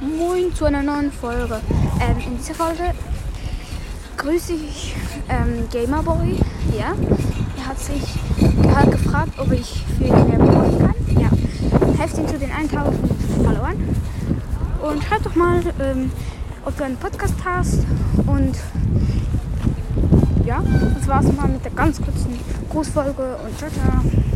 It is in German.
Moin zu einer neuen Folge. Ähm, in dieser Folge grüße ich ähm, Gamerboy. Ja, er hat sich er hat gefragt, ob ich für ihn reporten kann. Ja, helft ihm zu den 1000 Followern. Und schreib doch mal, ähm, ob du einen Podcast hast. Und ja, das war's mal mit der ganz kurzen Grußfolge und ciao, ciao.